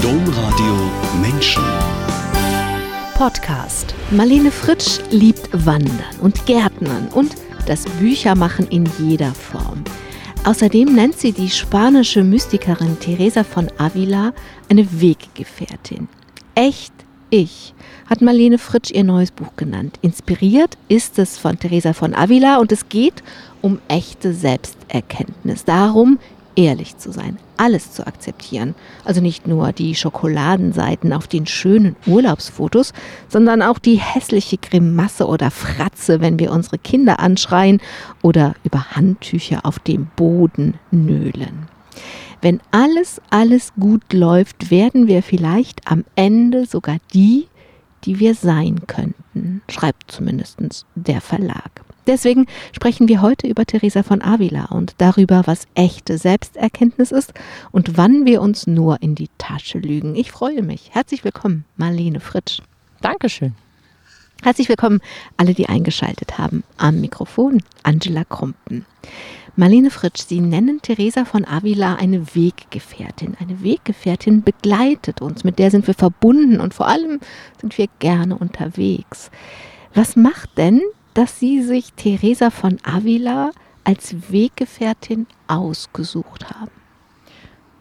Domradio Menschen. Podcast. Marlene Fritsch liebt Wandern und Gärtnern und das Büchermachen in jeder Form. Außerdem nennt sie die spanische Mystikerin Teresa von Avila eine Weggefährtin. Echt ich hat Marlene Fritsch ihr neues Buch genannt. Inspiriert ist es von Teresa von Avila und es geht um echte Selbsterkenntnis. Darum, ehrlich zu sein, alles zu akzeptieren. Also nicht nur die Schokoladenseiten auf den schönen Urlaubsfotos, sondern auch die hässliche Grimasse oder Fratze, wenn wir unsere Kinder anschreien oder über Handtücher auf dem Boden nölen. Wenn alles, alles gut läuft, werden wir vielleicht am Ende sogar die, die wir sein könnten, schreibt zumindest der Verlag. Deswegen sprechen wir heute über Theresa von Avila und darüber, was echte Selbsterkenntnis ist und wann wir uns nur in die Tasche lügen. Ich freue mich. Herzlich willkommen, Marlene Fritsch. Dankeschön. Herzlich willkommen alle, die eingeschaltet haben. Am Mikrofon Angela Krumpen. Marlene Fritsch, Sie nennen Theresa von Avila eine Weggefährtin. Eine Weggefährtin begleitet uns, mit der sind wir verbunden und vor allem sind wir gerne unterwegs. Was macht denn dass Sie sich Teresa von Avila als Weggefährtin ausgesucht haben?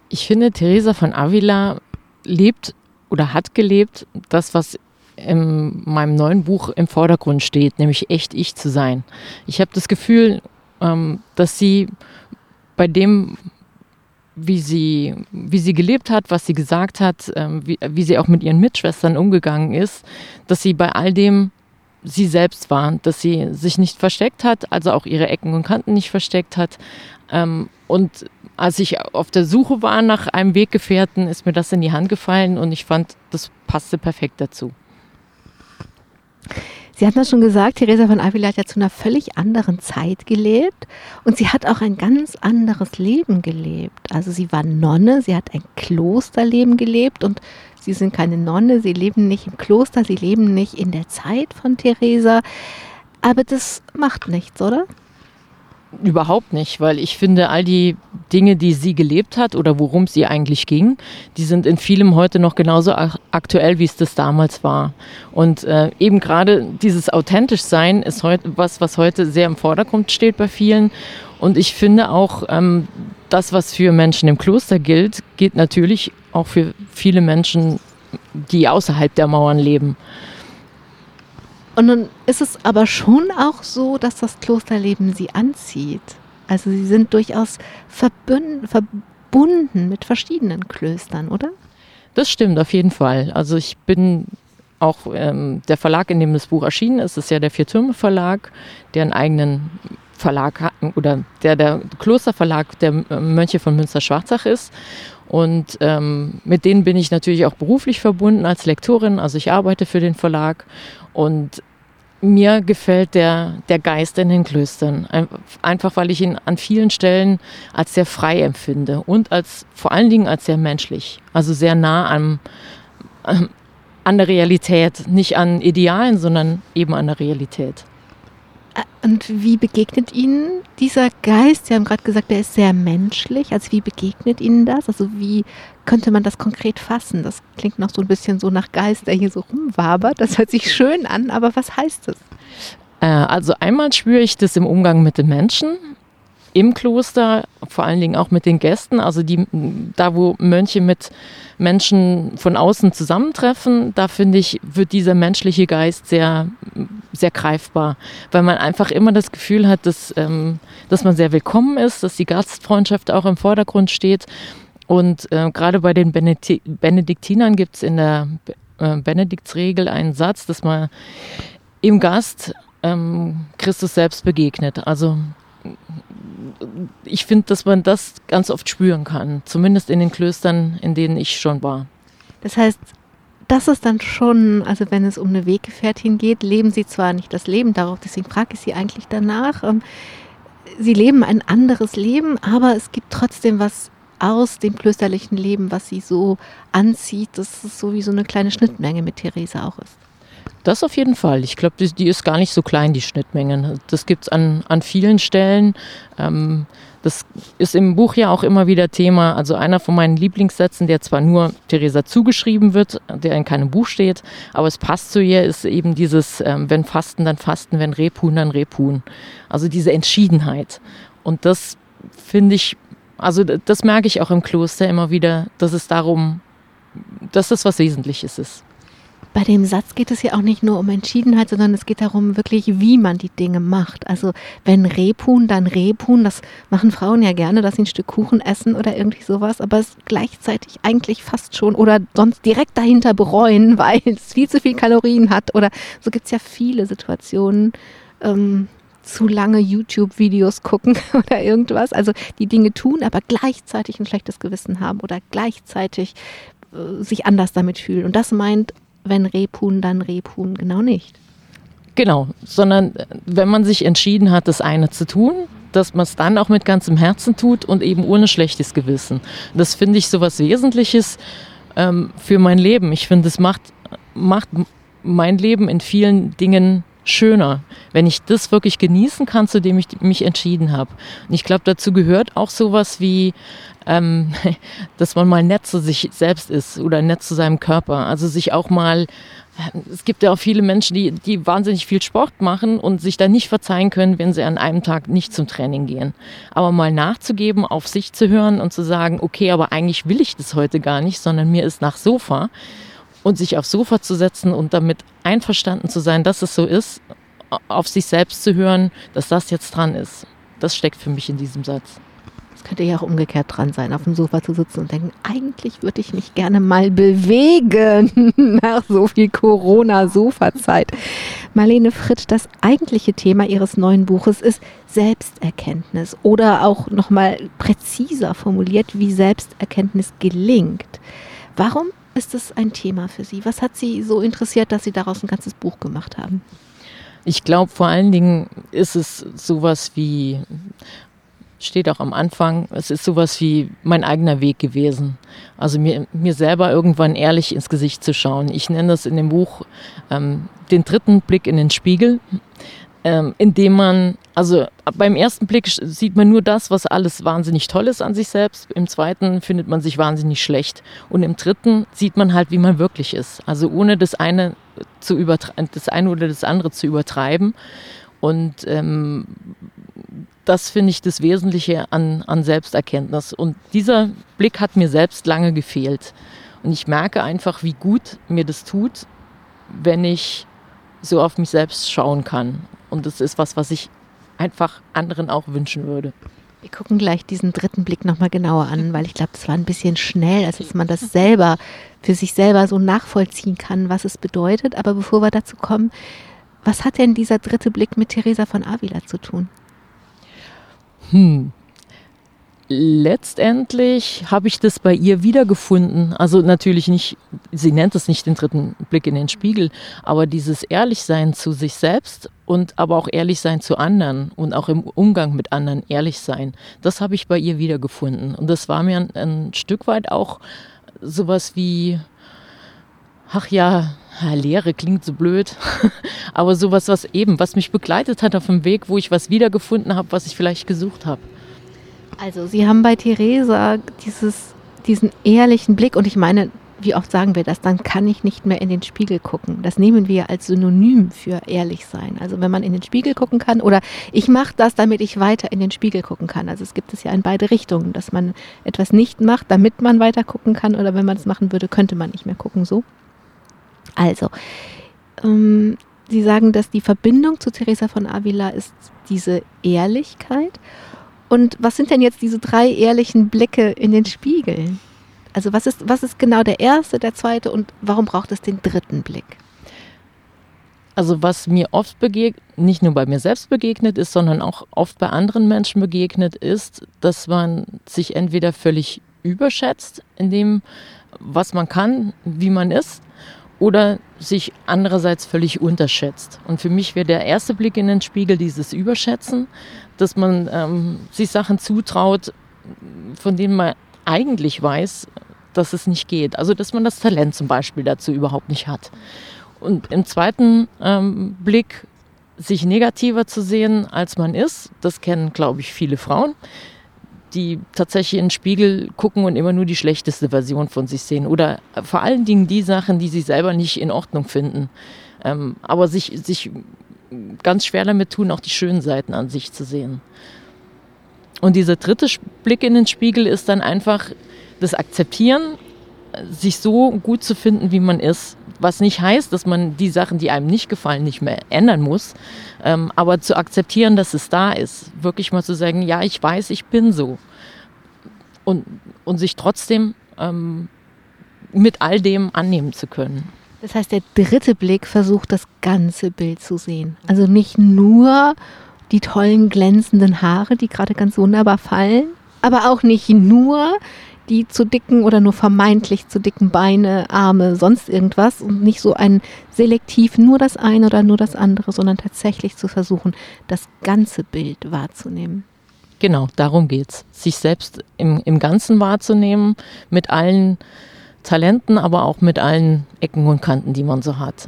Ich finde, Teresa von Avila lebt oder hat gelebt das, was in meinem neuen Buch im Vordergrund steht, nämlich echt ich zu sein. Ich habe das Gefühl, ähm, dass sie bei dem, wie sie, wie sie gelebt hat, was sie gesagt hat, ähm, wie, wie sie auch mit ihren Mitschwestern umgegangen ist, dass sie bei all dem sie selbst war, dass sie sich nicht versteckt hat, also auch ihre Ecken und Kanten nicht versteckt hat. Ähm, und als ich auf der Suche war nach einem Weggefährten, ist mir das in die Hand gefallen und ich fand, das passte perfekt dazu. Sie hatten das schon gesagt, Theresa von Avila hat ja zu einer völlig anderen Zeit gelebt und sie hat auch ein ganz anderes Leben gelebt. Also sie war Nonne, sie hat ein Klosterleben gelebt und Sie sind keine Nonne, sie leben nicht im Kloster, sie leben nicht in der Zeit von Theresa. Aber das macht nichts, oder? Überhaupt nicht, weil ich finde, all die Dinge, die sie gelebt hat oder worum sie eigentlich ging, die sind in vielem heute noch genauso aktuell, wie es das damals war. Und äh, eben gerade dieses authentisch sein ist heute was, was heute sehr im Vordergrund steht bei vielen. Und ich finde auch, ähm, das, was für Menschen im Kloster gilt, gilt natürlich auch für viele Menschen, die außerhalb der Mauern leben. Und nun ist es aber schon auch so, dass das Klosterleben sie anzieht. Also sie sind durchaus verbunden mit verschiedenen Klöstern, oder? Das stimmt auf jeden Fall. Also ich bin auch ähm, der Verlag, in dem das Buch erschienen ist, ist ja der Vier Türme Verlag, der einen eigenen Verlag hat, oder der der Klosterverlag der Mönche von Münster-Schwarzach ist. Und ähm, mit denen bin ich natürlich auch beruflich verbunden als Lektorin. Also ich arbeite für den Verlag und mir gefällt der, der Geist in den Klöstern. Einfach weil ich ihn an vielen Stellen als sehr frei empfinde und als vor allen Dingen als sehr menschlich. Also sehr nah am, an der Realität. Nicht an Idealen, sondern eben an der Realität. Und wie begegnet Ihnen dieser Geist? Sie haben gerade gesagt, der ist sehr menschlich. Also wie begegnet Ihnen das? Also wie könnte man das konkret fassen? Das klingt noch so ein bisschen so nach Geist, der hier so rumwabert. Das hört sich schön an, aber was heißt es? Äh, also einmal spüre ich das im Umgang mit den Menschen im Kloster, vor allen Dingen auch mit den Gästen, also die, da wo Mönche mit Menschen von außen zusammentreffen, da finde ich, wird dieser menschliche Geist sehr, sehr greifbar, weil man einfach immer das Gefühl hat, dass, ähm, dass man sehr willkommen ist, dass die Gastfreundschaft auch im Vordergrund steht. Und äh, gerade bei den Benedi Benediktinern gibt es in der äh, Benediktsregel einen Satz, dass man im Gast ähm, Christus selbst begegnet. Also ich finde, dass man das ganz oft spüren kann, zumindest in den Klöstern, in denen ich schon war. Das heißt, das ist dann schon, also wenn es um eine Weggefährtin geht, leben sie zwar nicht das Leben darauf, deswegen frage ich sie eigentlich danach. Ähm, sie leben ein anderes Leben, aber es gibt trotzdem was aus dem klösterlichen Leben, was sie so anzieht, dass es so wie so eine kleine Schnittmenge mit Theresa auch ist. Das auf jeden Fall. Ich glaube, die, die, ist gar nicht so klein, die Schnittmengen. Das gibt es an, an vielen Stellen. Ähm, das ist im Buch ja auch immer wieder Thema. Also einer von meinen Lieblingssätzen, der zwar nur Theresa zugeschrieben wird, der in keinem Buch steht, aber es passt zu ihr, ist eben dieses, ähm, wenn Fasten, dann Fasten, wenn Rebhuhn, dann Rebhuhn. Also diese Entschiedenheit. Und das finde ich, also das merke ich auch im Kloster immer wieder, dass es darum, dass das was Wesentliches ist bei dem Satz geht es ja auch nicht nur um Entschiedenheit, sondern es geht darum wirklich, wie man die Dinge macht. Also wenn Rebhuhn, dann Rebhuhn. Das machen Frauen ja gerne, dass sie ein Stück Kuchen essen oder irgendwie sowas, aber es gleichzeitig eigentlich fast schon oder sonst direkt dahinter bereuen, weil es viel zu viel Kalorien hat. Oder so gibt es ja viele Situationen. Ähm, zu lange YouTube-Videos gucken oder irgendwas. Also die Dinge tun, aber gleichzeitig ein schlechtes Gewissen haben oder gleichzeitig äh, sich anders damit fühlen. Und das meint wenn Rebhuhn, dann Rebhuhn genau nicht. Genau, sondern äh, wenn man sich entschieden hat, das eine zu tun, dass man es dann auch mit ganzem Herzen tut und eben ohne schlechtes Gewissen. Das finde ich so was Wesentliches ähm, für mein Leben. Ich finde, es macht, macht mein Leben in vielen Dingen schöner, wenn ich das wirklich genießen kann, zu dem ich mich entschieden habe. Und ich glaube, dazu gehört auch sowas wie, ähm, dass man mal nett zu sich selbst ist oder nett zu seinem Körper. Also sich auch mal, äh, es gibt ja auch viele Menschen, die, die wahnsinnig viel Sport machen und sich da nicht verzeihen können, wenn sie an einem Tag nicht zum Training gehen. Aber mal nachzugeben, auf sich zu hören und zu sagen, okay, aber eigentlich will ich das heute gar nicht, sondern mir ist nach Sofa und sich aufs Sofa zu setzen und damit einverstanden zu sein, dass es so ist, auf sich selbst zu hören, dass das jetzt dran ist. Das steckt für mich in diesem Satz. Es könnte ja auch umgekehrt dran sein, auf dem Sofa zu sitzen und denken, eigentlich würde ich mich gerne mal bewegen nach so viel Corona-Sofa-Zeit. Marlene Fritsch, das eigentliche Thema ihres neuen Buches ist Selbsterkenntnis oder auch nochmal präziser formuliert, wie Selbsterkenntnis gelingt. Warum ist es ein Thema für Sie? Was hat Sie so interessiert, dass Sie daraus ein ganzes Buch gemacht haben? Ich glaube, vor allen Dingen ist es sowas wie, steht auch am Anfang, es ist sowas wie mein eigener Weg gewesen. Also mir, mir selber irgendwann ehrlich ins Gesicht zu schauen. Ich nenne das in dem Buch ähm, den dritten Blick in den Spiegel ähm, indem man, also beim ersten Blick sieht man nur das, was alles wahnsinnig toll ist an sich selbst. Im zweiten findet man sich wahnsinnig schlecht. Und im dritten sieht man halt, wie man wirklich ist. Also ohne das eine zu das eine oder das andere zu übertreiben. Und ähm, das finde ich das Wesentliche an, an Selbsterkenntnis. Und dieser Blick hat mir selbst lange gefehlt. Und ich merke einfach, wie gut mir das tut, wenn ich so auf mich selbst schauen kann. Und das ist was, was ich einfach anderen auch wünschen würde. Wir gucken gleich diesen dritten Blick nochmal genauer an, weil ich glaube, es war ein bisschen schnell, als dass man das selber für sich selber so nachvollziehen kann, was es bedeutet. Aber bevor wir dazu kommen, was hat denn dieser dritte Blick mit Theresa von Avila zu tun? Hm, letztendlich habe ich das bei ihr wiedergefunden. Also natürlich nicht, sie nennt es nicht den dritten Blick in den Spiegel, aber dieses Ehrlichsein zu sich selbst und aber auch ehrlich sein zu anderen und auch im Umgang mit anderen ehrlich sein, das habe ich bei ihr wiedergefunden. Und das war mir ein, ein Stück weit auch sowas wie, ach ja, Lehre klingt so blöd, aber sowas, was eben, was mich begleitet hat auf dem Weg, wo ich was wiedergefunden habe, was ich vielleicht gesucht habe. Also Sie haben bei Theresa dieses, diesen ehrlichen Blick und ich meine, wie oft sagen wir das, dann kann ich nicht mehr in den Spiegel gucken. Das nehmen wir als Synonym für ehrlich sein. Also wenn man in den Spiegel gucken kann oder ich mache das, damit ich weiter in den Spiegel gucken kann. Also es gibt es ja in beide Richtungen, dass man etwas nicht macht, damit man weiter gucken kann oder wenn man es machen würde, könnte man nicht mehr gucken. So. Also, ähm, Sie sagen, dass die Verbindung zu Teresa von Avila ist diese Ehrlichkeit und was sind denn jetzt diese drei ehrlichen Blicke in den Spiegel? Also was ist, was ist genau der erste, der zweite und warum braucht es den dritten Blick? Also was mir oft begegnet, nicht nur bei mir selbst begegnet ist, sondern auch oft bei anderen Menschen begegnet ist, dass man sich entweder völlig überschätzt in dem, was man kann, wie man ist, oder sich andererseits völlig unterschätzt. Und für mich wäre der erste Blick in den Spiegel dieses Überschätzen, dass man ähm, sich Sachen zutraut, von denen man eigentlich weiß, dass es nicht geht. Also dass man das Talent zum Beispiel dazu überhaupt nicht hat. Und im zweiten ähm, Blick sich negativer zu sehen, als man ist, das kennen, glaube ich, viele Frauen, die tatsächlich in den Spiegel gucken und immer nur die schlechteste Version von sich sehen. Oder vor allen Dingen die Sachen, die sie selber nicht in Ordnung finden. Ähm, aber sich, sich ganz schwer damit tun, auch die schönen Seiten an sich zu sehen. Und dieser dritte Blick in den Spiegel ist dann einfach das Akzeptieren, sich so gut zu finden, wie man ist. Was nicht heißt, dass man die Sachen, die einem nicht gefallen, nicht mehr ändern muss. Ähm, aber zu akzeptieren, dass es da ist. Wirklich mal zu sagen, ja, ich weiß, ich bin so. Und, und sich trotzdem ähm, mit all dem annehmen zu können. Das heißt, der dritte Blick versucht, das ganze Bild zu sehen. Also nicht nur die tollen glänzenden Haare, die gerade ganz wunderbar fallen, aber auch nicht nur die zu dicken oder nur vermeintlich zu dicken Beine, Arme, sonst irgendwas und nicht so ein selektiv nur das eine oder nur das andere, sondern tatsächlich zu versuchen, das ganze Bild wahrzunehmen. Genau, darum geht's. Sich selbst im, im Ganzen wahrzunehmen, mit allen Talenten, aber auch mit allen Ecken und Kanten, die man so hat.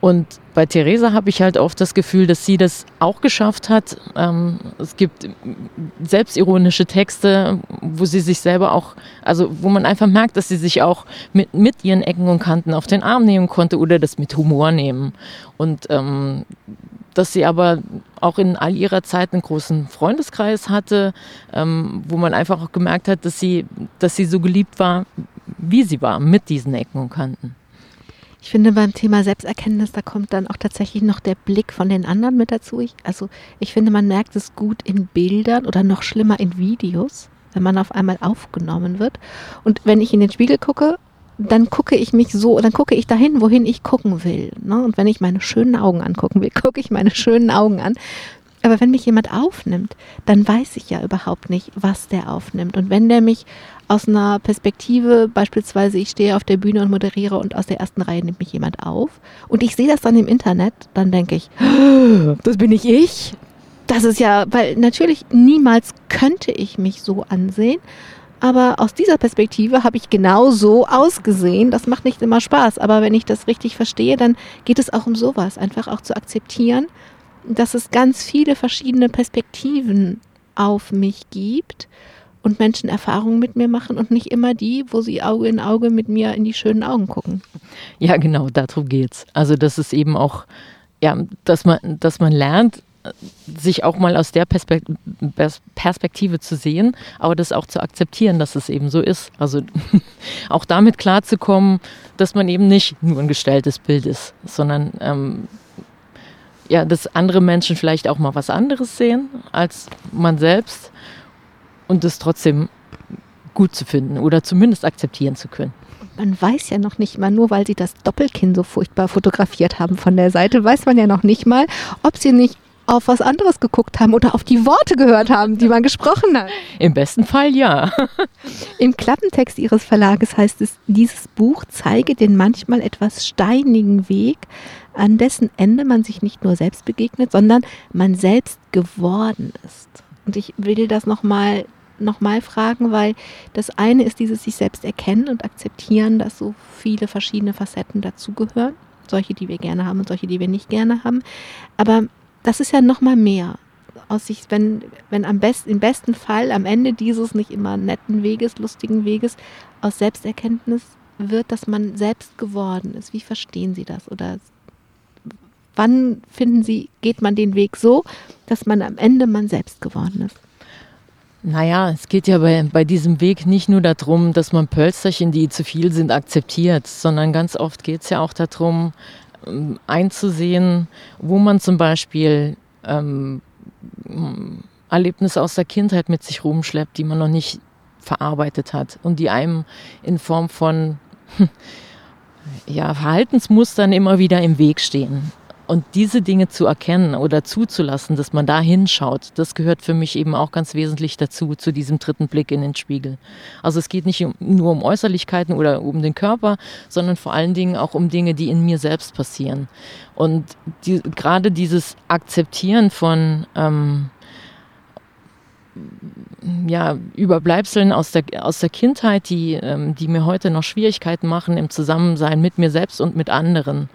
Und bei Theresa habe ich halt oft das Gefühl, dass sie das auch geschafft hat. Ähm, es gibt selbstironische Texte, wo sie sich selber auch, also wo man einfach merkt, dass sie sich auch mit, mit ihren Ecken und Kanten auf den Arm nehmen konnte oder das mit Humor nehmen. Und ähm, dass sie aber auch in all ihrer Zeit einen großen Freundeskreis hatte, ähm, wo man einfach auch gemerkt hat, dass sie, dass sie so geliebt war, wie sie war, mit diesen Ecken und Kanten. Ich finde beim Thema Selbsterkenntnis, da kommt dann auch tatsächlich noch der Blick von den anderen mit dazu. Ich, also ich finde, man merkt es gut in Bildern oder noch schlimmer in Videos, wenn man auf einmal aufgenommen wird. Und wenn ich in den Spiegel gucke, dann gucke ich mich so, dann gucke ich dahin, wohin ich gucken will. Ne? Und wenn ich meine schönen Augen angucken will, gucke ich meine schönen Augen an. Aber wenn mich jemand aufnimmt, dann weiß ich ja überhaupt nicht, was der aufnimmt. Und wenn der mich aus einer Perspektive, beispielsweise ich stehe auf der Bühne und moderiere und aus der ersten Reihe nimmt mich jemand auf und ich sehe das dann im Internet, dann denke ich, das bin nicht ich. Das ist ja, weil natürlich niemals könnte ich mich so ansehen. Aber aus dieser Perspektive habe ich genau so ausgesehen. Das macht nicht immer Spaß. Aber wenn ich das richtig verstehe, dann geht es auch um sowas. Einfach auch zu akzeptieren, dass es ganz viele verschiedene Perspektiven auf mich gibt und Menschen Erfahrungen mit mir machen und nicht immer die, wo sie Auge in Auge mit mir in die schönen Augen gucken. Ja, genau, darum geht's. Also das ist eben auch, ja, dass man, dass man lernt, sich auch mal aus der Perspektive zu sehen, aber das auch zu akzeptieren, dass es eben so ist. Also auch damit klarzukommen, dass man eben nicht nur ein gestelltes Bild ist, sondern ähm, ja, dass andere Menschen vielleicht auch mal was anderes sehen als man selbst und es trotzdem gut zu finden oder zumindest akzeptieren zu können. Man weiß ja noch nicht mal, nur weil sie das Doppelkinn so furchtbar fotografiert haben von der Seite, weiß man ja noch nicht mal, ob sie nicht auf was anderes geguckt haben oder auf die Worte gehört haben, die man gesprochen hat. Im besten Fall ja. Im Klappentext Ihres Verlages heißt es, dieses Buch zeige den manchmal etwas steinigen Weg, an dessen Ende man sich nicht nur selbst begegnet, sondern man selbst geworden ist. Und ich will das nochmal nochmal fragen, weil das eine ist dieses sich selbst erkennen und akzeptieren, dass so viele verschiedene Facetten dazugehören. Solche, die wir gerne haben und solche, die wir nicht gerne haben. Aber das ist ja nochmal mehr. Aus sich, wenn, wenn am besten, im besten Fall am Ende dieses nicht immer netten Weges, lustigen Weges, aus Selbsterkenntnis wird, dass man selbst geworden ist. Wie verstehen Sie das? Oder wann finden Sie, geht man den Weg so, dass man am Ende man selbst geworden ist? Naja, es geht ja bei, bei diesem Weg nicht nur darum, dass man Pölsterchen, die zu viel sind, akzeptiert, sondern ganz oft geht es ja auch darum, ähm, einzusehen, wo man zum Beispiel ähm, Erlebnisse aus der Kindheit mit sich rumschleppt, die man noch nicht verarbeitet hat und die einem in Form von ja, Verhaltensmustern immer wieder im Weg stehen. Und diese Dinge zu erkennen oder zuzulassen, dass man da hinschaut, das gehört für mich eben auch ganz wesentlich dazu, zu diesem dritten Blick in den Spiegel. Also es geht nicht nur um Äußerlichkeiten oder um den Körper, sondern vor allen Dingen auch um Dinge, die in mir selbst passieren. Und die, gerade dieses Akzeptieren von, ähm, ja, Überbleibseln aus der, aus der Kindheit, die, ähm, die mir heute noch Schwierigkeiten machen im Zusammensein mit mir selbst und mit anderen.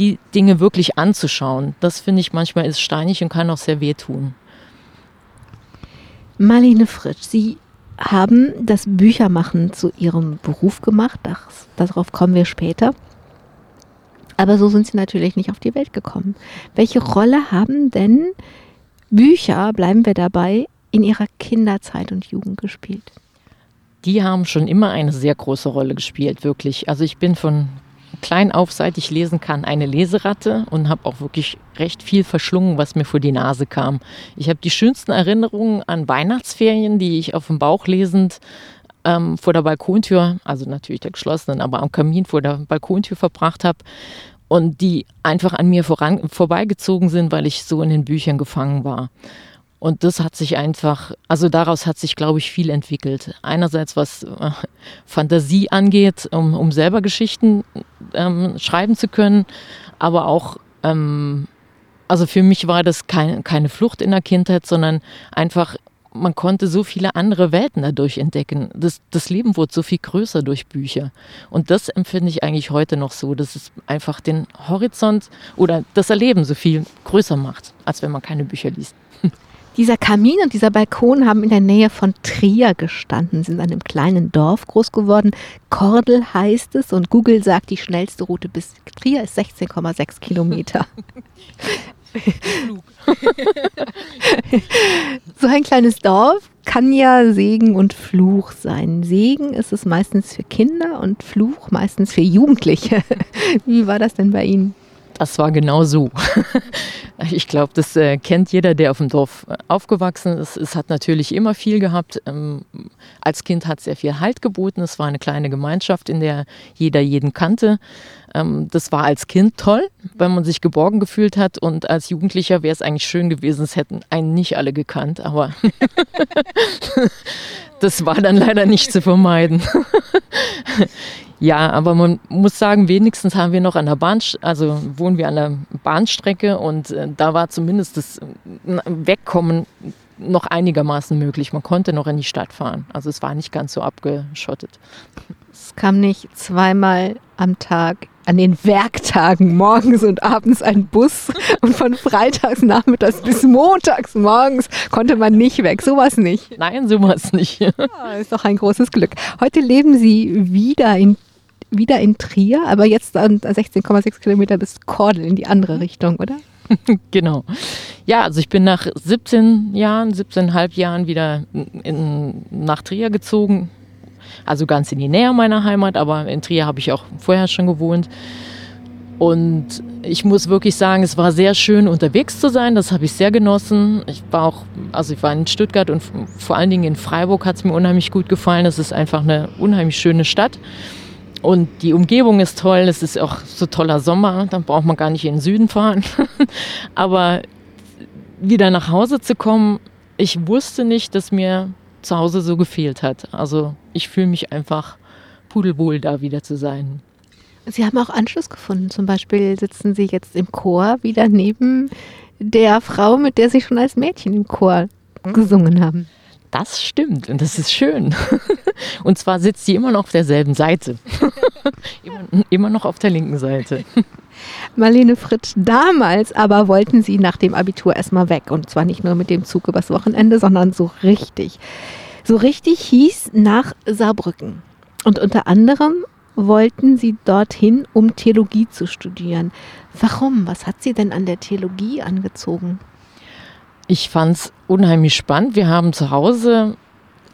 Die Dinge wirklich anzuschauen, das finde ich manchmal ist steinig und kann auch sehr wehtun. Marlene Fritsch, Sie haben das Büchermachen zu Ihrem Beruf gemacht. Das, darauf kommen wir später. Aber so sind Sie natürlich nicht auf die Welt gekommen. Welche Rolle haben denn Bücher, bleiben wir dabei, in Ihrer Kinderzeit und Jugend gespielt? Die haben schon immer eine sehr große Rolle gespielt, wirklich. Also ich bin von klein auf, seit ich lesen kann, eine Leseratte und habe auch wirklich recht viel verschlungen, was mir vor die Nase kam. Ich habe die schönsten Erinnerungen an Weihnachtsferien, die ich auf dem Bauch lesend ähm, vor der Balkontür, also natürlich der geschlossenen, aber am Kamin vor der Balkontür verbracht habe und die einfach an mir voran, vorbeigezogen sind, weil ich so in den Büchern gefangen war. Und das hat sich einfach, also daraus hat sich, glaube ich, viel entwickelt. Einerseits was äh, Fantasie angeht, um, um selber Geschichten ähm, schreiben zu können, aber auch, ähm, also für mich war das kein, keine Flucht in der Kindheit, sondern einfach, man konnte so viele andere Welten dadurch entdecken. Das, das Leben wurde so viel größer durch Bücher. Und das empfinde ich eigentlich heute noch so, dass es einfach den Horizont oder das Erleben so viel größer macht, als wenn man keine Bücher liest. Dieser Kamin und dieser Balkon haben in der Nähe von Trier gestanden, sind an einem kleinen Dorf groß geworden. Kordel heißt es und Google sagt, die schnellste Route bis Trier ist 16,6 Kilometer. so ein kleines Dorf kann ja Segen und Fluch sein. Segen ist es meistens für Kinder und Fluch meistens für Jugendliche. Wie war das denn bei Ihnen? Das war genau so. Ich glaube, das äh, kennt jeder, der auf dem Dorf äh, aufgewachsen ist. Es hat natürlich immer viel gehabt. Ähm, als Kind hat sehr viel Halt geboten. Es war eine kleine Gemeinschaft, in der jeder jeden kannte. Ähm, das war als Kind toll, weil man sich geborgen gefühlt hat. Und als Jugendlicher wäre es eigentlich schön gewesen, es hätten einen nicht alle gekannt. Aber das war dann leider nicht zu vermeiden. Ja, aber man muss sagen, wenigstens haben wir noch an der Bahn, also wohnen wir an der Bahnstrecke und äh, da war zumindest das äh, Wegkommen noch einigermaßen möglich. Man konnte noch in die Stadt fahren. Also es war nicht ganz so abgeschottet. Es kam nicht zweimal am Tag an den Werktagen morgens und abends ein Bus und von freitags nachmittags bis montags morgens konnte man nicht weg. Sowas nicht. Nein, sowas nicht. Ja, ist doch ein großes Glück. Heute leben Sie wieder in wieder in Trier, aber jetzt an 16,6 Kilometer bis Kordel in die andere Richtung, oder? genau. Ja, also ich bin nach 17 Jahren, 17,5 Jahren wieder in, nach Trier gezogen. Also ganz in die Nähe meiner Heimat, aber in Trier habe ich auch vorher schon gewohnt. Und ich muss wirklich sagen, es war sehr schön unterwegs zu sein. Das habe ich sehr genossen. Ich war auch, also ich war in Stuttgart und vor allen Dingen in Freiburg hat es mir unheimlich gut gefallen. Das ist einfach eine unheimlich schöne Stadt. Und die Umgebung ist toll, es ist auch so toller Sommer, dann braucht man gar nicht in den Süden fahren. Aber wieder nach Hause zu kommen, ich wusste nicht, dass mir zu Hause so gefehlt hat. Also ich fühle mich einfach pudelwohl, da wieder zu sein. Sie haben auch Anschluss gefunden. Zum Beispiel sitzen Sie jetzt im Chor wieder neben der Frau, mit der Sie schon als Mädchen im Chor gesungen haben. Das stimmt und das ist schön. Und zwar sitzt sie immer noch auf derselben Seite. immer, immer noch auf der linken Seite. Marlene Fritsch, damals aber wollten Sie nach dem Abitur erstmal weg. Und zwar nicht nur mit dem Zug übers Wochenende, sondern so richtig. So richtig hieß nach Saarbrücken. Und unter anderem wollten Sie dorthin, um Theologie zu studieren. Warum? Was hat Sie denn an der Theologie angezogen? Ich fand es unheimlich spannend. Wir haben zu Hause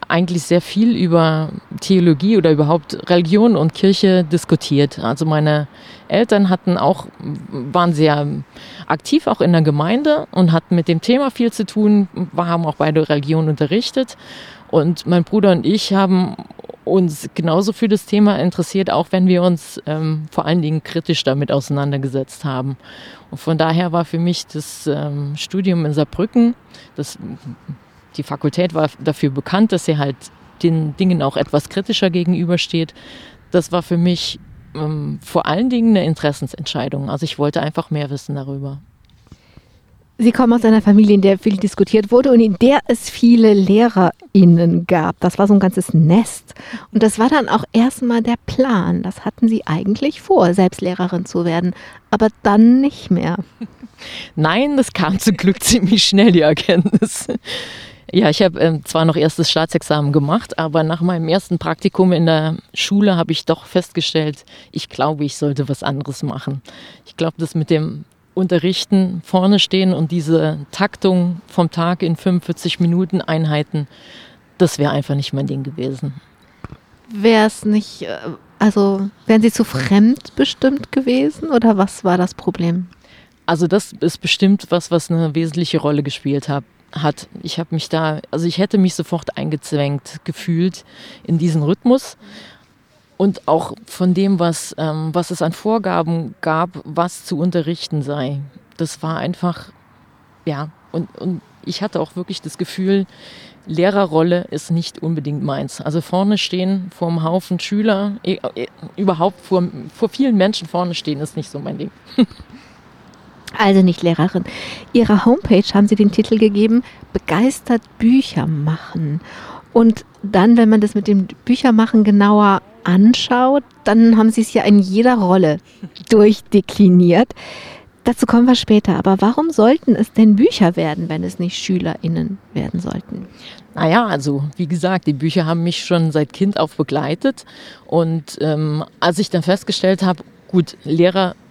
eigentlich sehr viel über Theologie oder überhaupt Religion und Kirche diskutiert. Also meine Eltern hatten auch, waren sehr aktiv auch in der Gemeinde und hatten mit dem Thema viel zu tun, wir haben auch beide Religion unterrichtet. Und mein Bruder und ich haben uns genauso für das Thema interessiert, auch wenn wir uns ähm, vor allen Dingen kritisch damit auseinandergesetzt haben. Und von daher war für mich das ähm, Studium in Saarbrücken, das, die Fakultät war dafür bekannt, dass sie halt den Dingen auch etwas kritischer gegenübersteht. Das war für mich ähm, vor allen Dingen eine Interessensentscheidung. Also ich wollte einfach mehr wissen darüber. Sie kommen aus einer Familie, in der viel diskutiert wurde und in der es viele LehrerInnen gab. Das war so ein ganzes Nest. Und das war dann auch erstmal der Plan. Das hatten Sie eigentlich vor, selbst Lehrerin zu werden. Aber dann nicht mehr. Nein, das kam zum Glück ziemlich schnell, die Erkenntnis. Ja, ich habe äh, zwar noch erstes Staatsexamen gemacht, aber nach meinem ersten Praktikum in der Schule habe ich doch festgestellt, ich glaube, ich sollte was anderes machen. Ich glaube, das mit dem Unterrichten vorne stehen und diese Taktung vom Tag in 45 Minuten Einheiten, das wäre einfach nicht mein Ding gewesen. Wäre es nicht, äh, also wären Sie zu fremdbestimmt gewesen oder was war das Problem? Also das ist bestimmt was, was eine wesentliche Rolle gespielt hat. hat. Ich habe mich da, also ich hätte mich sofort eingezwängt gefühlt in diesen Rhythmus und auch von dem, was, ähm, was es an Vorgaben gab, was zu unterrichten sei. Das war einfach, ja, und, und ich hatte auch wirklich das Gefühl, Lehrerrolle ist nicht unbedingt meins. Also vorne stehen vor einem Haufen Schüler, äh, äh, überhaupt vor, vor vielen Menschen vorne stehen, ist nicht so mein Ding. Also nicht Lehrerin. Ihrer Homepage haben Sie den Titel gegeben, Begeistert Bücher machen. Und dann, wenn man das mit dem Büchermachen genauer anschaut, dann haben sie es ja in jeder Rolle durchdekliniert. Dazu kommen wir später. Aber warum sollten es denn Bücher werden, wenn es nicht SchülerInnen werden sollten? Naja, also wie gesagt, die Bücher haben mich schon seit Kind auf begleitet. Und ähm, als ich dann festgestellt habe, gut,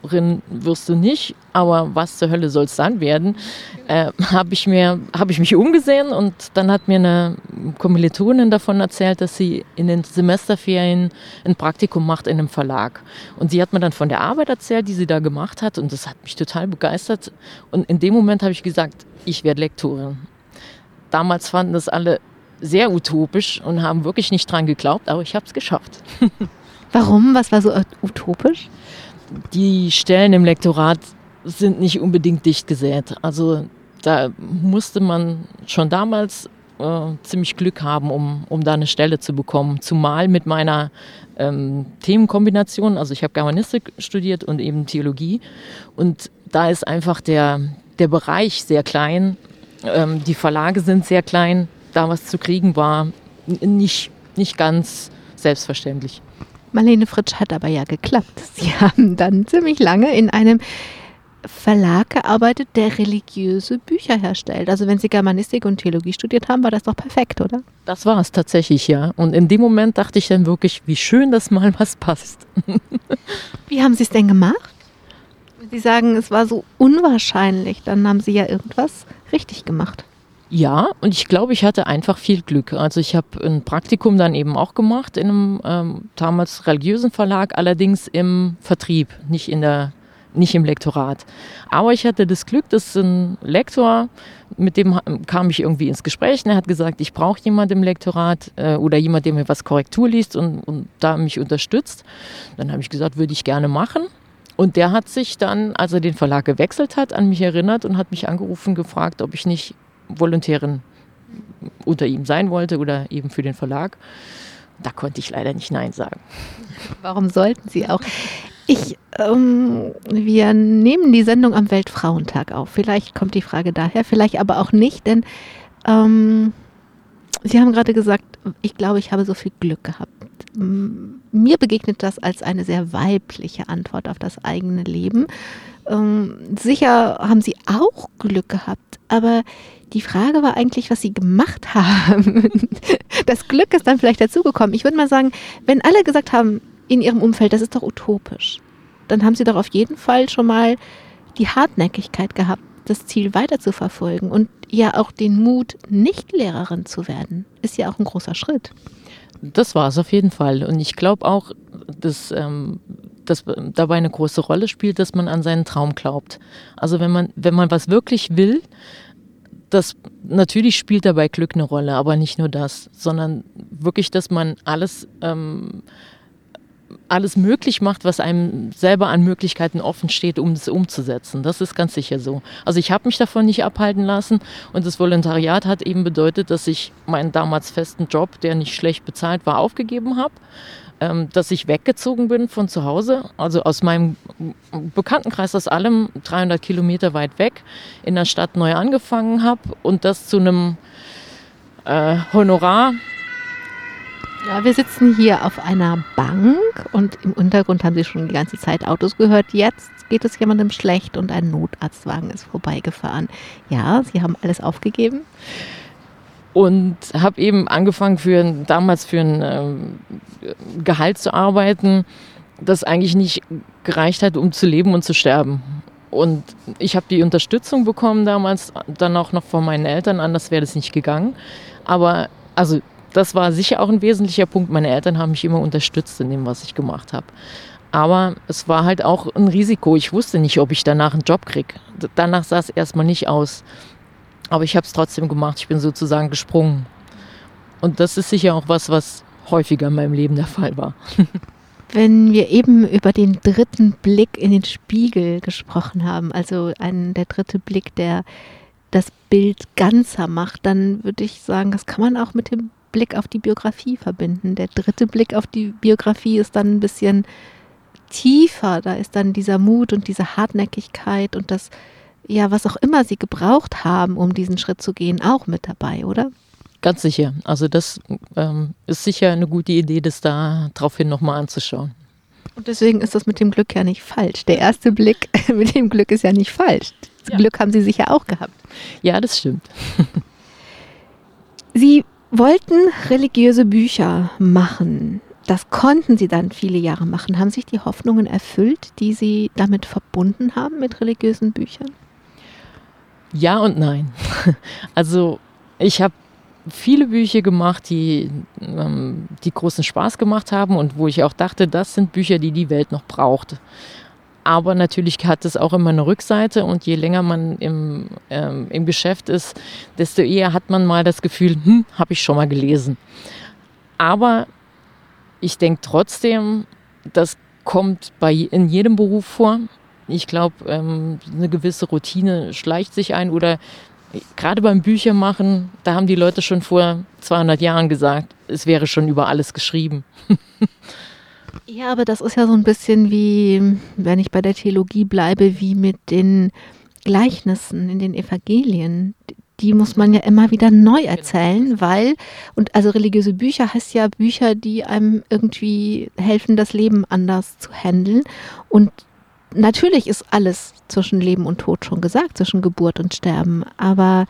Lehrerin wirst du nicht, aber was zur Hölle soll es dann werden? Äh, habe ich habe ich mich umgesehen und dann hat mir eine Kommilitonin davon erzählt, dass sie in den Semesterferien ein Praktikum macht in einem Verlag. Und sie hat mir dann von der Arbeit erzählt, die sie da gemacht hat und das hat mich total begeistert. Und in dem Moment habe ich gesagt, ich werde Lektorin. Damals fanden das alle sehr utopisch und haben wirklich nicht dran geglaubt, aber ich habe es geschafft. Warum? Was war so utopisch? Die Stellen im Lektorat sind nicht unbedingt dicht gesät. Also da musste man schon damals äh, ziemlich Glück haben, um, um da eine Stelle zu bekommen. Zumal mit meiner ähm, Themenkombination, also ich habe Germanistik studiert und eben Theologie. Und da ist einfach der, der Bereich sehr klein. Ähm, die Verlage sind sehr klein. Da was zu kriegen war nicht, nicht ganz selbstverständlich. Marlene Fritsch hat aber ja geklappt. Sie haben dann ziemlich lange in einem Verlag gearbeitet, der religiöse Bücher herstellt. Also wenn Sie Germanistik und Theologie studiert haben, war das doch perfekt, oder? Das war es tatsächlich, ja. Und in dem Moment dachte ich dann wirklich, wie schön, dass mal was passt. wie haben Sie es denn gemacht? Sie sagen, es war so unwahrscheinlich, dann haben Sie ja irgendwas richtig gemacht. Ja, und ich glaube, ich hatte einfach viel Glück. Also ich habe ein Praktikum dann eben auch gemacht in einem ähm, damals religiösen Verlag, allerdings im Vertrieb, nicht in der nicht im Lektorat. Aber ich hatte das Glück, dass ein Lektor, mit dem kam ich irgendwie ins Gespräch und er hat gesagt, ich brauche jemanden im Lektorat äh, oder jemand, der mir was Korrektur liest und, und da mich unterstützt. Dann habe ich gesagt, würde ich gerne machen. Und der hat sich dann, als er den Verlag gewechselt hat, an mich erinnert und hat mich angerufen, gefragt, ob ich nicht Volontärin unter ihm sein wollte oder eben für den Verlag. Da konnte ich leider nicht Nein sagen. Warum sollten Sie auch? Ich, ähm, wir nehmen die Sendung am Weltfrauentag auf. Vielleicht kommt die Frage daher, vielleicht aber auch nicht, denn ähm, Sie haben gerade gesagt, ich glaube, ich habe so viel Glück gehabt. Mir begegnet das als eine sehr weibliche Antwort auf das eigene Leben. Ähm, sicher haben Sie auch Glück gehabt, aber die Frage war eigentlich, was sie gemacht haben. Das Glück ist dann vielleicht dazugekommen. Ich würde mal sagen, wenn alle gesagt haben in ihrem Umfeld, das ist doch utopisch, dann haben sie doch auf jeden Fall schon mal die Hartnäckigkeit gehabt, das Ziel weiter zu verfolgen und ja auch den Mut, nicht Lehrerin zu werden. Ist ja auch ein großer Schritt. Das war es auf jeden Fall. Und ich glaube auch, dass, ähm, dass dabei eine große Rolle spielt, dass man an seinen Traum glaubt. Also wenn man, wenn man was wirklich will, das natürlich spielt dabei Glück eine Rolle, aber nicht nur das, sondern wirklich, dass man alles ähm, alles möglich macht, was einem selber an Möglichkeiten offen steht, um es umzusetzen. Das ist ganz sicher so. Also ich habe mich davon nicht abhalten lassen und das Volontariat hat eben bedeutet, dass ich meinen damals festen Job, der nicht schlecht bezahlt war, aufgegeben habe. Ähm, dass ich weggezogen bin von zu Hause, also aus meinem Bekanntenkreis aus allem, 300 Kilometer weit weg, in der Stadt neu angefangen habe und das zu einem äh, Honorar, ja, wir sitzen hier auf einer Bank und im Untergrund haben Sie schon die ganze Zeit Autos gehört. Jetzt geht es jemandem schlecht und ein Notarztwagen ist vorbeigefahren. Ja, Sie haben alles aufgegeben. Und habe eben angefangen, für, damals für ein äh, Gehalt zu arbeiten, das eigentlich nicht gereicht hat, um zu leben und zu sterben. Und ich habe die Unterstützung bekommen damals, dann auch noch von meinen Eltern, anders wäre das nicht gegangen. Aber also das war sicher auch ein wesentlicher Punkt. Meine Eltern haben mich immer unterstützt in dem, was ich gemacht habe. Aber es war halt auch ein Risiko. Ich wusste nicht, ob ich danach einen Job kriege. Danach sah es erstmal nicht aus. Aber ich habe es trotzdem gemacht. Ich bin sozusagen gesprungen. Und das ist sicher auch was, was häufiger in meinem Leben der Fall war. Wenn wir eben über den dritten Blick in den Spiegel gesprochen haben, also ein, der dritte Blick, der das Bild ganzer macht, dann würde ich sagen, das kann man auch mit dem Blick auf die Biografie verbinden. Der dritte Blick auf die Biografie ist dann ein bisschen tiefer. Da ist dann dieser Mut und diese Hartnäckigkeit und das, ja, was auch immer sie gebraucht haben, um diesen Schritt zu gehen, auch mit dabei, oder? Ganz sicher. Also das ähm, ist sicher eine gute Idee, das da daraufhin nochmal anzuschauen. Und deswegen ist das mit dem Glück ja nicht falsch. Der erste Blick mit dem Glück ist ja nicht falsch. Das ja. Glück haben Sie sicher auch gehabt. Ja, das stimmt. Sie wollten religiöse Bücher machen. Das konnten sie dann viele Jahre machen. Haben sich die Hoffnungen erfüllt, die sie damit verbunden haben mit religiösen Büchern? Ja und nein. Also ich habe viele Bücher gemacht, die, ähm, die großen Spaß gemacht haben und wo ich auch dachte, das sind Bücher, die die Welt noch braucht. Aber natürlich hat es auch immer eine Rückseite und je länger man im, ähm, im Geschäft ist, desto eher hat man mal das Gefühl, hm, habe ich schon mal gelesen. Aber ich denke trotzdem, das kommt bei, in jedem Beruf vor. Ich glaube, ähm, eine gewisse Routine schleicht sich ein oder gerade beim Büchermachen, da haben die Leute schon vor 200 Jahren gesagt, es wäre schon über alles geschrieben. Ja, aber das ist ja so ein bisschen wie, wenn ich bei der Theologie bleibe, wie mit den Gleichnissen in den Evangelien. Die muss man ja immer wieder neu genau. erzählen, weil, und also religiöse Bücher heißt ja Bücher, die einem irgendwie helfen, das Leben anders zu handeln. Und natürlich ist alles zwischen Leben und Tod schon gesagt, zwischen Geburt und Sterben, aber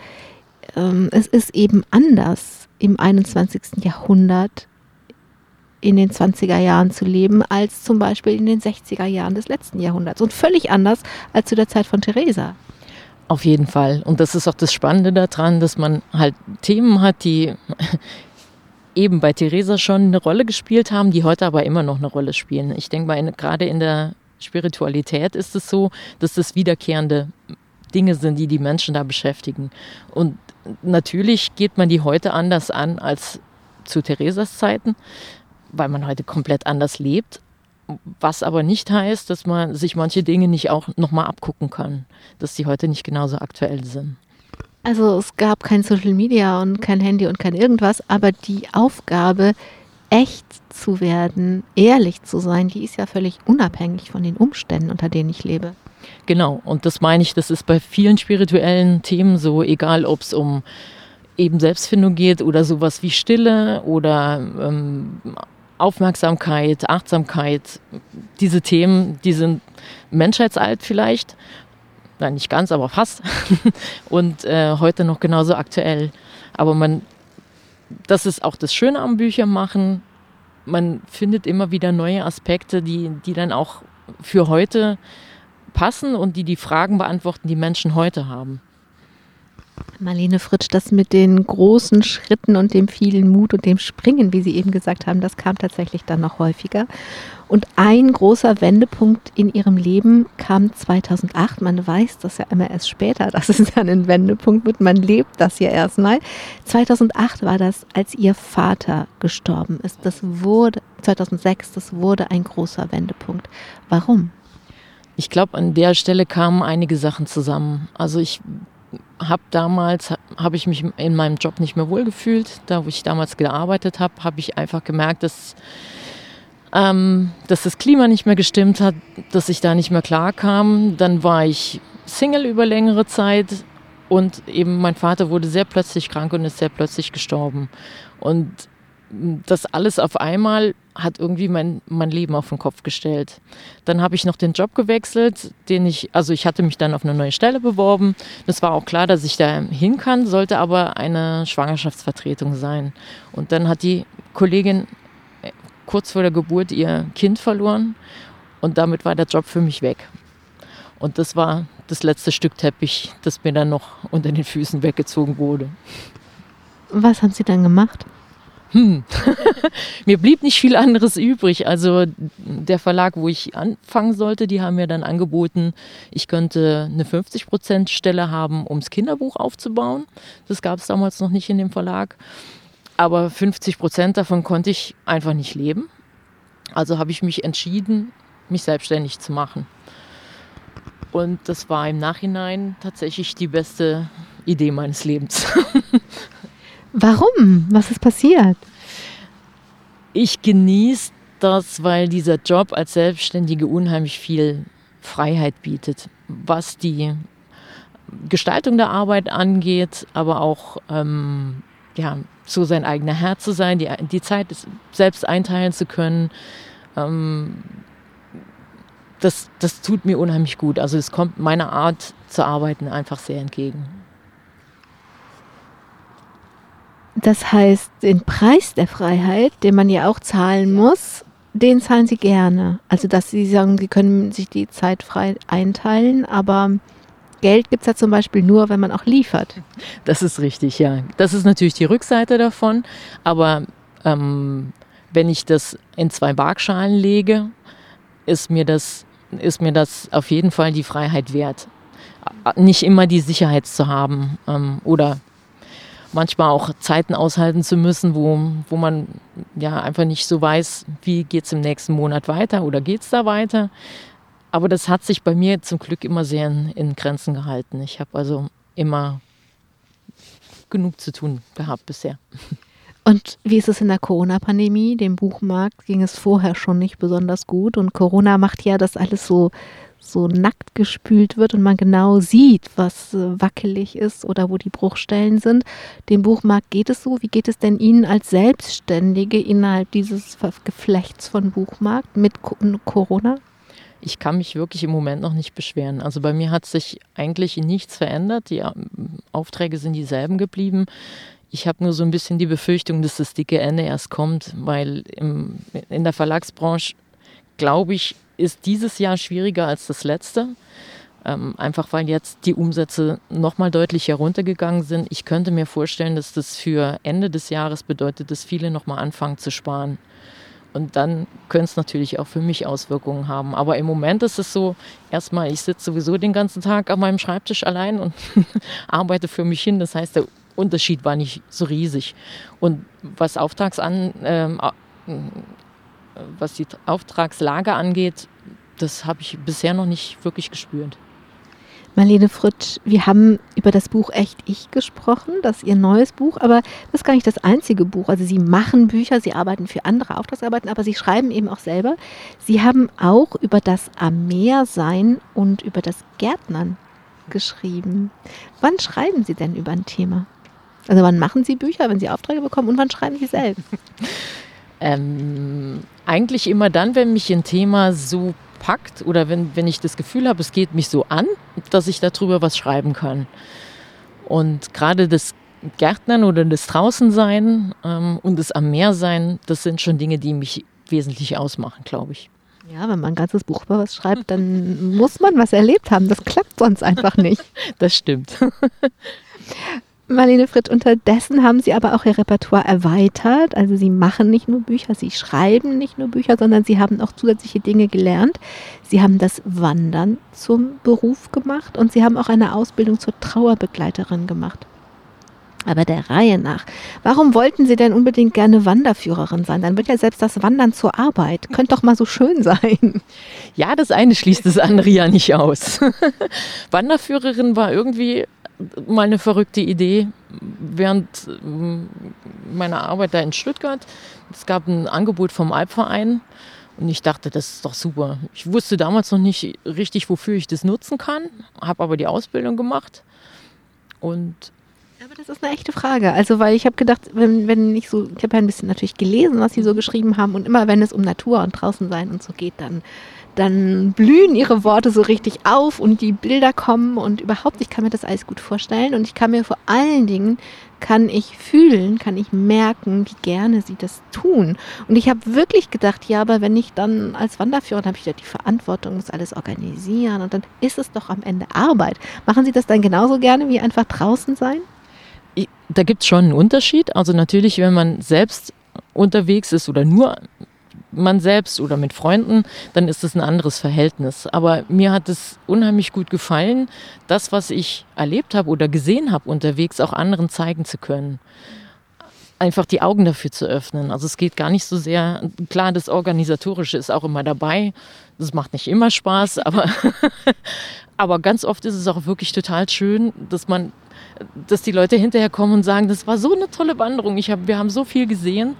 ähm, es ist eben anders im 21. Jahrhundert in den 20er Jahren zu leben, als zum Beispiel in den 60er Jahren des letzten Jahrhunderts. Und völlig anders als zu der Zeit von Theresa. Auf jeden Fall. Und das ist auch das Spannende daran, dass man halt Themen hat, die eben bei Theresa schon eine Rolle gespielt haben, die heute aber immer noch eine Rolle spielen. Ich denke mal, gerade in der Spiritualität ist es so, dass das wiederkehrende Dinge sind, die die Menschen da beschäftigen. Und natürlich geht man die heute anders an als zu Theresas Zeiten weil man heute komplett anders lebt. Was aber nicht heißt, dass man sich manche Dinge nicht auch nochmal abgucken kann, dass sie heute nicht genauso aktuell sind. Also es gab kein Social Media und kein Handy und kein irgendwas, aber die Aufgabe, echt zu werden, ehrlich zu sein, die ist ja völlig unabhängig von den Umständen, unter denen ich lebe. Genau, und das meine ich, das ist bei vielen spirituellen Themen so, egal ob es um eben Selbstfindung geht oder sowas wie Stille oder ähm, Aufmerksamkeit, Achtsamkeit, diese Themen, die sind menschheitsalt vielleicht, nein, nicht ganz, aber fast, und äh, heute noch genauso aktuell. Aber man, das ist auch das Schöne am Büchermachen, man findet immer wieder neue Aspekte, die, die dann auch für heute passen und die die Fragen beantworten, die Menschen heute haben. Marlene Fritsch, das mit den großen Schritten und dem vielen Mut und dem Springen, wie Sie eben gesagt haben, das kam tatsächlich dann noch häufiger. Und ein großer Wendepunkt in ihrem Leben kam 2008. Man weiß das ja immer erst später, dass es dann ein Wendepunkt wird. Man lebt das ja erstmal. 2008 war das, als ihr Vater gestorben ist. Das wurde 2006, das wurde ein großer Wendepunkt. Warum? Ich glaube, an der Stelle kamen einige Sachen zusammen. Also ich habe damals, habe ich mich in meinem Job nicht mehr wohlgefühlt. Da, wo ich damals gearbeitet habe, habe ich einfach gemerkt, dass ähm, dass das Klima nicht mehr gestimmt hat, dass ich da nicht mehr klar kam. Dann war ich Single über längere Zeit und eben mein Vater wurde sehr plötzlich krank und ist sehr plötzlich gestorben. Und das alles auf einmal hat irgendwie mein, mein Leben auf den Kopf gestellt. Dann habe ich noch den Job gewechselt, den ich, also ich hatte mich dann auf eine neue Stelle beworben. Das war auch klar, dass ich da hin kann, sollte aber eine Schwangerschaftsvertretung sein. Und dann hat die Kollegin kurz vor der Geburt ihr Kind verloren und damit war der Job für mich weg. Und das war das letzte Stück Teppich, das mir dann noch unter den Füßen weggezogen wurde. Was haben Sie dann gemacht? Hm. mir blieb nicht viel anderes übrig. Also der Verlag, wo ich anfangen sollte, die haben mir dann angeboten, ich könnte eine 50-Prozent-Stelle haben, um das Kinderbuch aufzubauen. Das gab es damals noch nicht in dem Verlag. Aber 50 Prozent davon konnte ich einfach nicht leben. Also habe ich mich entschieden, mich selbstständig zu machen. Und das war im Nachhinein tatsächlich die beste Idee meines Lebens. Warum? Was ist passiert? Ich genieße das, weil dieser Job als Selbstständige unheimlich viel Freiheit bietet, was die Gestaltung der Arbeit angeht, aber auch ähm, ja, so sein eigener Herr zu sein, die, die Zeit selbst einteilen zu können. Ähm, das, das tut mir unheimlich gut. Also es kommt meiner Art zu arbeiten einfach sehr entgegen. Das heißt, den Preis der Freiheit, den man ja auch zahlen muss, den zahlen Sie gerne. Also dass Sie sagen, Sie können sich die Zeit frei einteilen, aber Geld gibt es ja zum Beispiel nur, wenn man auch liefert. Das ist richtig, ja. Das ist natürlich die Rückseite davon. Aber ähm, wenn ich das in zwei Waagschalen lege, ist mir, das, ist mir das auf jeden Fall die Freiheit wert. Nicht immer die Sicherheit zu haben ähm, oder manchmal auch Zeiten aushalten zu müssen, wo, wo man ja einfach nicht so weiß, wie geht es im nächsten Monat weiter oder geht es da weiter. Aber das hat sich bei mir zum Glück immer sehr in, in Grenzen gehalten. Ich habe also immer genug zu tun gehabt bisher. Und wie ist es in der Corona-Pandemie? Dem Buchmarkt ging es vorher schon nicht besonders gut und Corona macht ja, dass alles so, so nackt gespült wird und man genau sieht, was äh, wackelig ist oder wo die Bruchstellen sind. Dem Buchmarkt geht es so. Wie geht es denn Ihnen als Selbstständige innerhalb dieses Geflechts von Buchmarkt mit Corona? ich kann mich wirklich im Moment noch nicht beschweren. Also bei mir hat sich eigentlich nichts verändert. Die ähm, Aufträge sind dieselben geblieben. Ich habe nur so ein bisschen die Befürchtung, dass das dicke Ende erst kommt, weil im, in der Verlagsbranche, glaube ich, ist dieses Jahr schwieriger als das letzte. Ähm, einfach weil jetzt die Umsätze nochmal deutlich heruntergegangen sind. Ich könnte mir vorstellen, dass das für Ende des Jahres bedeutet, dass viele nochmal anfangen zu sparen. Und dann könnte es natürlich auch für mich Auswirkungen haben. Aber im Moment ist es so, erstmal, ich sitze sowieso den ganzen Tag an meinem Schreibtisch allein und arbeite für mich hin. Das heißt, der Unterschied war nicht so riesig. Und was Auftrags an, ähm, was die Auftragslage angeht, das habe ich bisher noch nicht wirklich gespürt. Marlene Fritsch, wir haben über das Buch Echt Ich gesprochen, das ist Ihr neues Buch, aber das ist gar nicht das einzige Buch. Also Sie machen Bücher, Sie arbeiten für andere Auftragsarbeiten, aber Sie schreiben eben auch selber. Sie haben auch über das Am Meer sein und über das Gärtnern geschrieben. Wann schreiben Sie denn über ein Thema? Also wann machen Sie Bücher, wenn Sie Aufträge bekommen und wann schreiben Sie selbst? Ähm, eigentlich immer dann, wenn mich ein Thema so packt oder wenn, wenn ich das Gefühl habe, es geht mich so an, dass ich darüber was schreiben kann. Und gerade das Gärtnern oder das Draußensein ähm, und das am Meer sein, das sind schon Dinge, die mich wesentlich ausmachen, glaube ich. Ja, wenn man ein ganzes Buch über was schreibt, dann muss man was erlebt haben. Das klappt sonst einfach nicht. Das stimmt. Marlene Fritt, unterdessen haben Sie aber auch Ihr Repertoire erweitert. Also Sie machen nicht nur Bücher, Sie schreiben nicht nur Bücher, sondern Sie haben auch zusätzliche Dinge gelernt. Sie haben das Wandern zum Beruf gemacht und Sie haben auch eine Ausbildung zur Trauerbegleiterin gemacht. Aber der Reihe nach. Warum wollten Sie denn unbedingt gerne Wanderführerin sein? Dann wird ja selbst das Wandern zur Arbeit. Könnte doch mal so schön sein. Ja, das eine schließt das andere ja nicht aus. Wanderführerin war irgendwie mal eine verrückte Idee während ähm, meiner Arbeit da in Stuttgart. Es gab ein Angebot vom Alpverein und ich dachte, das ist doch super. Ich wusste damals noch nicht richtig, wofür ich das nutzen kann, habe aber die Ausbildung gemacht und aber das ist eine echte Frage. Also, weil ich habe gedacht, wenn, wenn ich so, ich habe ja ein bisschen natürlich gelesen, was sie so geschrieben haben, und immer wenn es um Natur und draußen sein und so geht, dann dann blühen ihre Worte so richtig auf und die Bilder kommen und überhaupt, ich kann mir das alles gut vorstellen und ich kann mir vor allen Dingen, kann ich fühlen, kann ich merken, wie gerne sie das tun. Und ich habe wirklich gedacht, ja, aber wenn ich dann als Wanderführer, dann habe ich ja die Verantwortung, muss alles organisieren und dann ist es doch am Ende Arbeit. Machen Sie das dann genauso gerne wie einfach draußen sein? Da gibt es schon einen Unterschied. Also natürlich, wenn man selbst unterwegs ist oder nur man selbst oder mit Freunden, dann ist es ein anderes Verhältnis. Aber mir hat es unheimlich gut gefallen, das, was ich erlebt habe oder gesehen habe unterwegs, auch anderen zeigen zu können. Einfach die Augen dafür zu öffnen. Also es geht gar nicht so sehr, klar, das Organisatorische ist auch immer dabei. Das macht nicht immer Spaß, aber, aber ganz oft ist es auch wirklich total schön, dass man dass die Leute hinterher kommen und sagen, das war so eine tolle Wanderung. Ich hab, wir haben so viel gesehen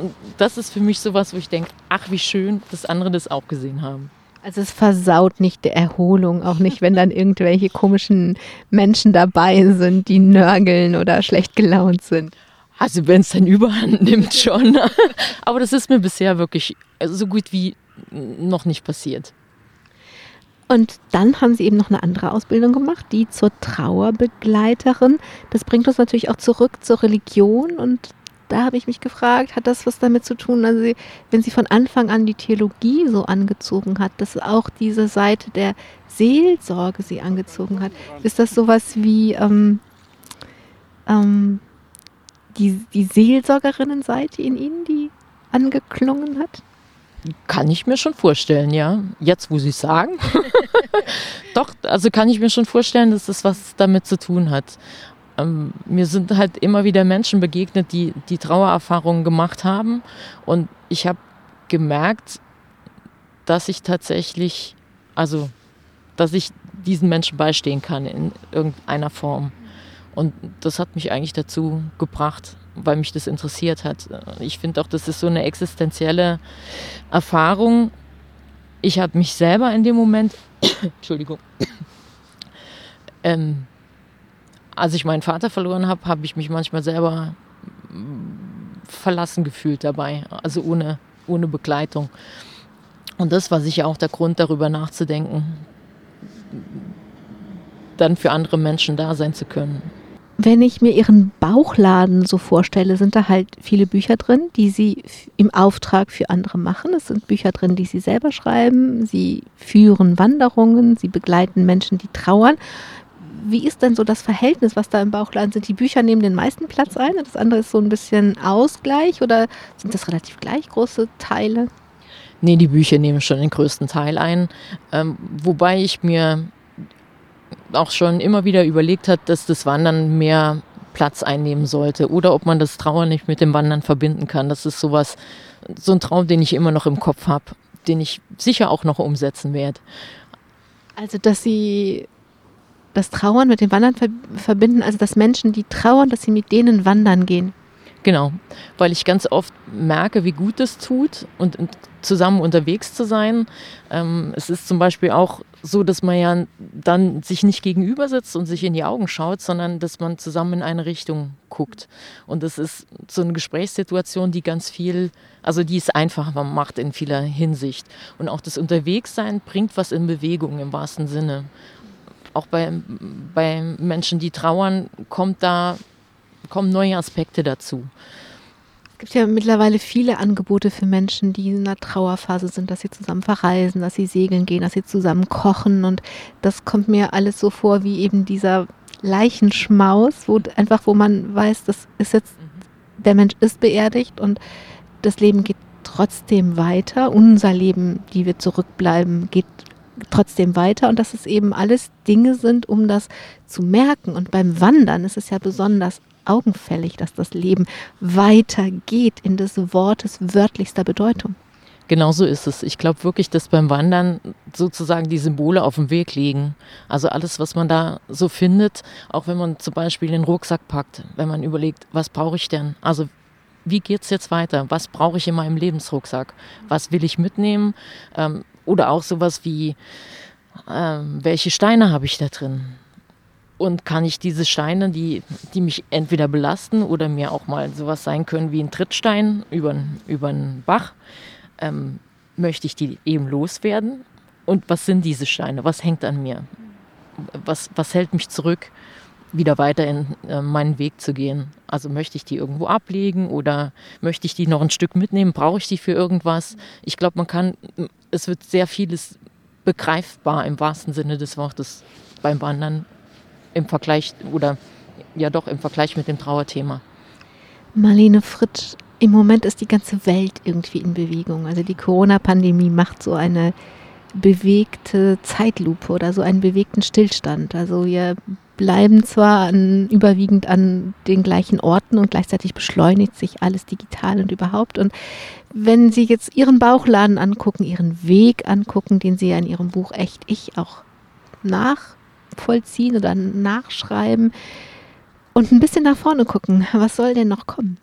und das ist für mich sowas, wo ich denke, ach wie schön, dass andere das auch gesehen haben. Also es versaut nicht die Erholung, auch nicht, wenn dann irgendwelche komischen Menschen dabei sind, die nörgeln oder schlecht gelaunt sind. Also wenn es dann überhand nimmt schon. Aber das ist mir bisher wirklich so gut wie noch nicht passiert. Und dann haben sie eben noch eine andere Ausbildung gemacht, die zur Trauerbegleiterin. Das bringt uns natürlich auch zurück zur Religion und da habe ich mich gefragt, hat das was damit zu tun, also sie, wenn sie von Anfang an die Theologie so angezogen hat, dass auch diese Seite der Seelsorge sie angezogen hat, ist das sowas wie ähm, ähm, die, die Seelsorgerinnenseite in ihnen, die angeklungen hat? Kann ich mir schon vorstellen, ja. Jetzt, wo Sie es sagen. Doch, also kann ich mir schon vorstellen, dass das was damit zu tun hat ähm, mir sind halt immer wieder Menschen begegnet, die die Trauererfahrungen gemacht haben. Und ich habe gemerkt, dass ich tatsächlich, also, dass ich diesen Menschen beistehen kann in irgendeiner Form. Und das hat mich eigentlich dazu gebracht, weil mich das interessiert hat. Ich finde auch, das ist so eine existenzielle Erfahrung. Ich habe mich selber in dem Moment, Entschuldigung, ähm, als ich meinen Vater verloren habe, habe ich mich manchmal selber mm, verlassen gefühlt dabei, also ohne, ohne Begleitung. Und das war sicher auch der Grund, darüber nachzudenken, dann für andere Menschen da sein zu können. Wenn ich mir Ihren Bauchladen so vorstelle, sind da halt viele Bücher drin, die Sie im Auftrag für andere machen. Es sind Bücher drin, die Sie selber schreiben. Sie führen Wanderungen, Sie begleiten Menschen, die trauern wie ist denn so das Verhältnis, was da im Bauchladen sind? Die Bücher nehmen den meisten Platz ein, das andere ist so ein bisschen Ausgleich oder sind das relativ gleich große Teile? Nee, die Bücher nehmen schon den größten Teil ein. Ähm, wobei ich mir auch schon immer wieder überlegt habe, dass das Wandern mehr Platz einnehmen sollte oder ob man das Trauern nicht mit dem Wandern verbinden kann. Das ist sowas, so ein Traum, den ich immer noch im Kopf habe, den ich sicher auch noch umsetzen werde. Also, dass Sie das Trauern mit dem Wandern verbinden, also dass Menschen, die trauern, dass sie mit denen wandern gehen. Genau, weil ich ganz oft merke, wie gut es tut und, und zusammen unterwegs zu sein. Ähm, es ist zum Beispiel auch so, dass man ja dann sich nicht gegenüber sitzt und sich in die Augen schaut, sondern dass man zusammen in eine Richtung guckt. Und das ist so eine Gesprächssituation, die ganz viel, also die es einfacher macht in vieler Hinsicht. Und auch das Unterwegssein bringt was in Bewegung im wahrsten Sinne auch bei, bei Menschen, die trauern, kommt da, kommen neue Aspekte dazu. gibt ja mittlerweile viele Angebote für Menschen, die in einer Trauerphase sind, dass sie zusammen verreisen, dass sie segeln gehen, dass sie zusammen kochen. Und das kommt mir alles so vor wie eben dieser Leichenschmaus, wo einfach, wo man weiß, das ist jetzt, der Mensch ist beerdigt und das Leben geht trotzdem weiter. Unser Leben, die wir zurückbleiben, geht trotzdem weiter und dass es eben alles Dinge sind, um das zu merken. Und beim Wandern ist es ja besonders augenfällig, dass das Leben weitergeht in des Wortes wörtlichster Bedeutung. Genau so ist es. Ich glaube wirklich, dass beim Wandern sozusagen die Symbole auf dem Weg liegen. Also alles, was man da so findet, auch wenn man zum Beispiel den Rucksack packt, wenn man überlegt, was brauche ich denn? Also wie geht es jetzt weiter? Was brauche ich in meinem Lebensrucksack? Was will ich mitnehmen? Ähm, oder auch sowas wie, ähm, welche Steine habe ich da drin? Und kann ich diese Steine, die, die mich entweder belasten oder mir auch mal sowas sein können wie ein Trittstein über, über einen Bach, ähm, möchte ich die eben loswerden? Und was sind diese Steine? Was hängt an mir? Was, was hält mich zurück, wieder weiter in äh, meinen Weg zu gehen? Also möchte ich die irgendwo ablegen oder möchte ich die noch ein Stück mitnehmen? Brauche ich die für irgendwas? Ich glaube, man kann, es wird sehr vieles begreifbar im wahrsten Sinne des Wortes beim Wandern im Vergleich oder ja doch im Vergleich mit dem Trauerthema. Marlene Fritsch, im Moment ist die ganze Welt irgendwie in Bewegung. Also die Corona-Pandemie macht so eine bewegte Zeitlupe oder so einen bewegten Stillstand. Also wir bleiben zwar an, überwiegend an den gleichen Orten und gleichzeitig beschleunigt sich alles digital und überhaupt. Und wenn Sie jetzt Ihren Bauchladen angucken, Ihren Weg angucken, den Sie ja in Ihrem Buch Echt Ich auch nach nachvollziehen oder nachschreiben und ein bisschen nach vorne gucken. Was soll denn noch kommen?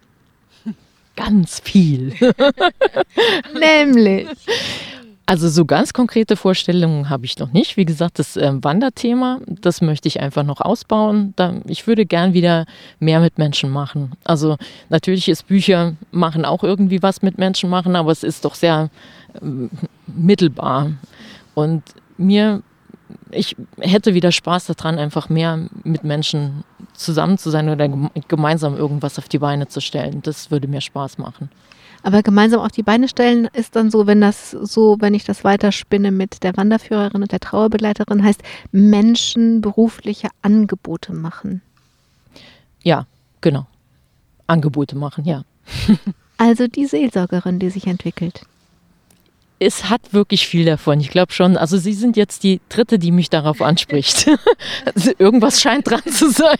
Ganz viel. Nämlich. Also so ganz konkrete Vorstellungen habe ich noch nicht. Wie gesagt, das äh, Wanderthema, das möchte ich einfach noch ausbauen. Ich würde gern wieder mehr mit Menschen machen. Also natürlich ist Bücher machen auch irgendwie was mit Menschen machen, aber es ist doch sehr äh, mittelbar. Und mir ich hätte wieder Spaß daran, einfach mehr mit Menschen zusammen zu sein oder gemeinsam irgendwas auf die Beine zu stellen. Das würde mir Spaß machen. Aber gemeinsam auf die Beine stellen ist dann so, wenn das so, wenn ich das weiterspinne mit der Wanderführerin und der Trauerbegleiterin, heißt Menschen berufliche Angebote machen. Ja, genau. Angebote machen, ja. also die Seelsorgerin, die sich entwickelt es hat wirklich viel davon. Ich glaube schon. Also Sie sind jetzt die dritte, die mich darauf anspricht. also irgendwas scheint dran zu sein.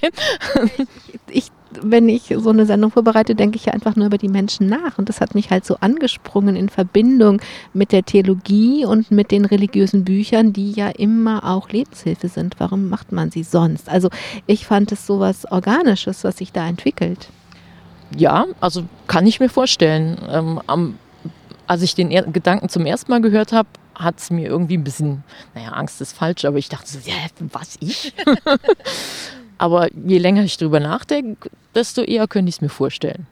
ich, wenn ich so eine Sendung vorbereite, denke ich ja einfach nur über die Menschen nach. Und das hat mich halt so angesprungen in Verbindung mit der Theologie und mit den religiösen Büchern, die ja immer auch Lebenshilfe sind. Warum macht man sie sonst? Also ich fand es so was Organisches, was sich da entwickelt. Ja, also kann ich mir vorstellen. Ähm, am als ich den er Gedanken zum ersten Mal gehört habe, hat es mir irgendwie ein bisschen, naja, Angst ist falsch, aber ich dachte so, ja, was ich? aber je länger ich drüber nachdenke, desto eher könnte ich es mir vorstellen.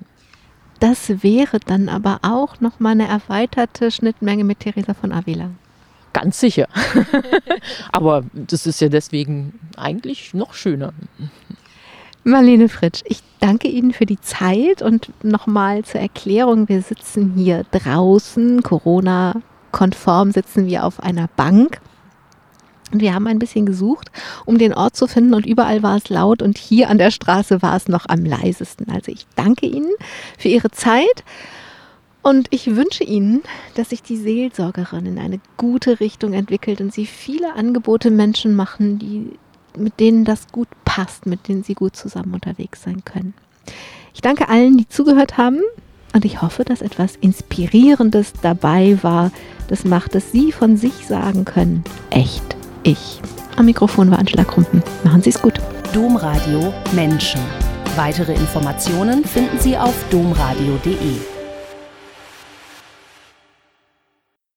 Das wäre dann aber auch nochmal eine erweiterte Schnittmenge mit Theresa von Avila. Ganz sicher. aber das ist ja deswegen eigentlich noch schöner. Marlene Fritsch, ich danke Ihnen für die Zeit und nochmal zur Erklärung. Wir sitzen hier draußen, Corona-konform sitzen wir auf einer Bank. Und wir haben ein bisschen gesucht, um den Ort zu finden und überall war es laut und hier an der Straße war es noch am leisesten. Also ich danke Ihnen für Ihre Zeit und ich wünsche Ihnen, dass sich die Seelsorgerin in eine gute Richtung entwickelt und Sie viele Angebote Menschen machen, die mit denen das gut passt, mit denen sie gut zusammen unterwegs sein können. Ich danke allen, die zugehört haben und ich hoffe, dass etwas Inspirierendes dabei war. Das macht, dass Sie von sich sagen können, echt ich. Am Mikrofon war Angela Krumpen. Machen Sie es gut. Domradio Menschen. Weitere Informationen finden Sie auf domradio.de.